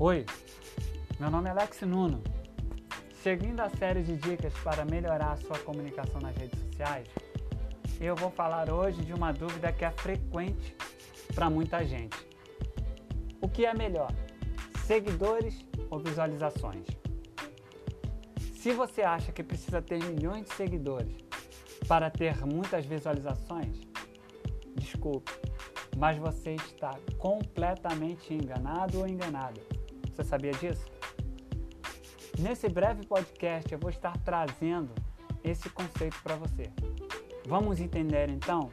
Oi, meu nome é Alex Nuno. Seguindo a série de dicas para melhorar a sua comunicação nas redes sociais, eu vou falar hoje de uma dúvida que é frequente para muita gente. O que é melhor, seguidores ou visualizações? Se você acha que precisa ter milhões de seguidores para ter muitas visualizações, desculpe, mas você está completamente enganado ou enganada. Você sabia disso? Nesse breve podcast eu vou estar trazendo esse conceito para você. Vamos entender então?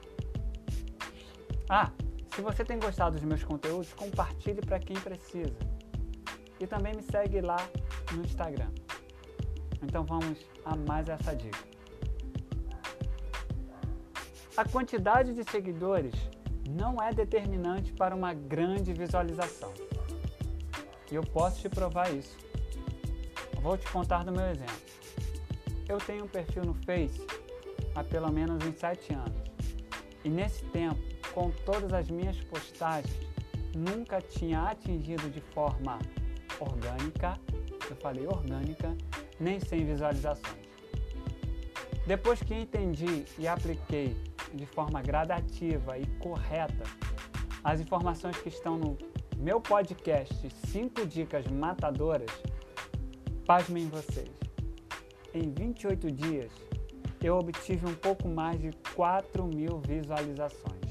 Ah, se você tem gostado dos meus conteúdos, compartilhe para quem precisa. E também me segue lá no Instagram. Então vamos a mais essa dica. A quantidade de seguidores não é determinante para uma grande visualização. E eu posso te provar isso. Vou te contar do meu exemplo. Eu tenho um perfil no Face há pelo menos uns 7 anos. E nesse tempo, com todas as minhas postagens, nunca tinha atingido de forma orgânica, eu falei orgânica, nem sem visualizações. Depois que entendi e apliquei de forma gradativa e correta as informações que estão no meu podcast 5 Dicas Matadoras, pasmem vocês. Em 28 dias, eu obtive um pouco mais de 4 mil visualizações.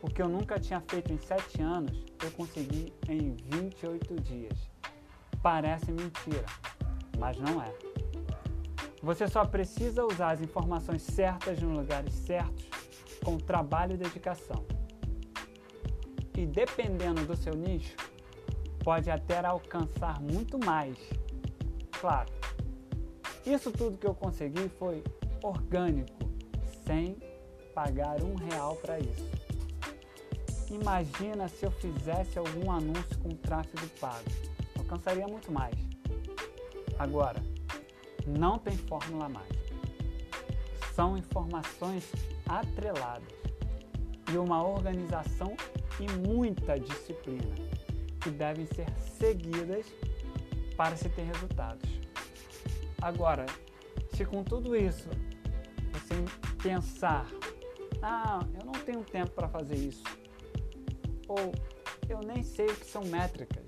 O que eu nunca tinha feito em 7 anos, eu consegui em 28 dias. Parece mentira, mas não é. Você só precisa usar as informações certas nos lugares certos, com trabalho e dedicação. E dependendo do seu nicho, pode até alcançar muito mais. Claro, isso tudo que eu consegui foi orgânico, sem pagar um real para isso. Imagina se eu fizesse algum anúncio com tráfego pago. Alcançaria muito mais. Agora, não tem fórmula mágica. São informações atreladas e uma organização e muita disciplina que devem ser seguidas para se ter resultados. Agora, se com tudo isso você pensar, ah, eu não tenho tempo para fazer isso, ou eu nem sei o que são métricas,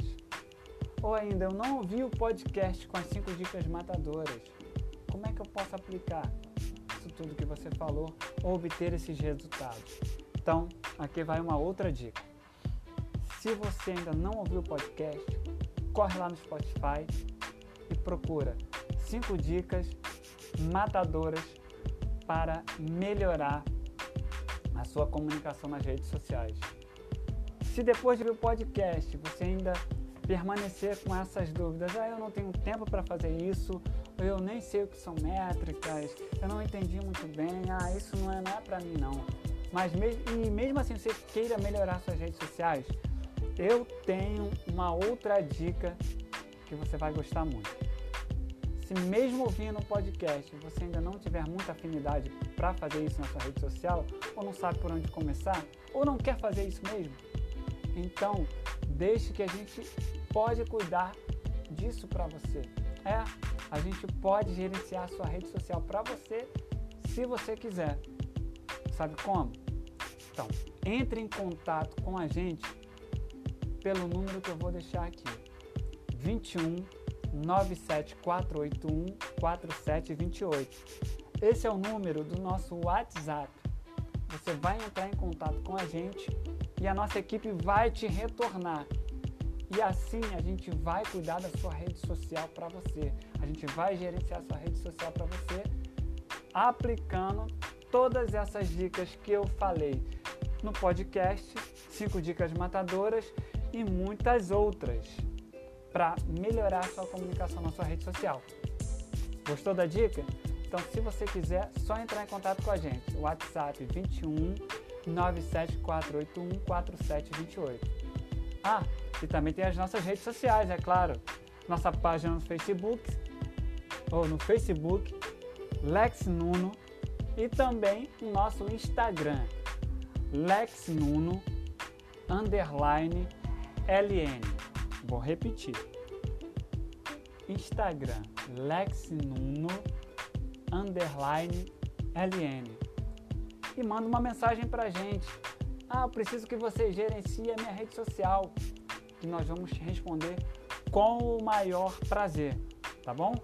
ou ainda, eu não ouvi o podcast com as 5 dicas matadoras. Como é que eu posso aplicar isso tudo que você falou ou obter esses resultados? Então, aqui vai uma outra dica. Se você ainda não ouviu o podcast, corre lá no Spotify e procura 5 dicas matadoras para melhorar a sua comunicação nas redes sociais. Se depois de ver o podcast você ainda permanecer com essas dúvidas. Ah, eu não tenho tempo para fazer isso, eu nem sei o que são métricas, eu não entendi muito bem, ah, isso não é, não é para mim não. Mas e mesmo assim você queira melhorar suas redes sociais, eu tenho uma outra dica que você vai gostar muito. Se mesmo ouvindo um podcast você ainda não tiver muita afinidade para fazer isso na sua rede social, ou não sabe por onde começar, ou não quer fazer isso mesmo, então deixe que a gente pode cuidar disso para você. É, a gente pode gerenciar sua rede social para você se você quiser. Sabe como? Então, entre em contato com a gente pelo número que eu vou deixar aqui. 21 97481 4728. Esse é o número do nosso WhatsApp. Você vai entrar em contato com a gente e a nossa equipe vai te retornar e assim a gente vai cuidar da sua rede social para você. A gente vai gerenciar a sua rede social para você aplicando todas essas dicas que eu falei no podcast, 5 dicas matadoras e muitas outras para melhorar sua comunicação na sua rede social. Gostou da dica? Então, se você quiser, só entrar em contato com a gente. WhatsApp 21 97481 4728. Ah, e também tem as nossas redes sociais, é claro. Nossa página no Facebook, ou no Facebook, Lex Nuno, e também o nosso Instagram, Lex Nuno, underline LN. Vou repetir. Instagram lexnuno underline ln e manda uma mensagem pra gente. Ah, preciso que você gerencie a minha rede social. E nós vamos te responder com o maior prazer, tá bom?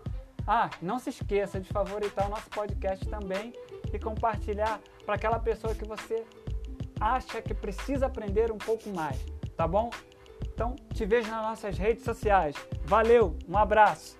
Ah, não se esqueça de favoritar o nosso podcast também e compartilhar para aquela pessoa que você acha que precisa aprender um pouco mais, tá bom? Então, te vejo nas nossas redes sociais. Valeu, um abraço!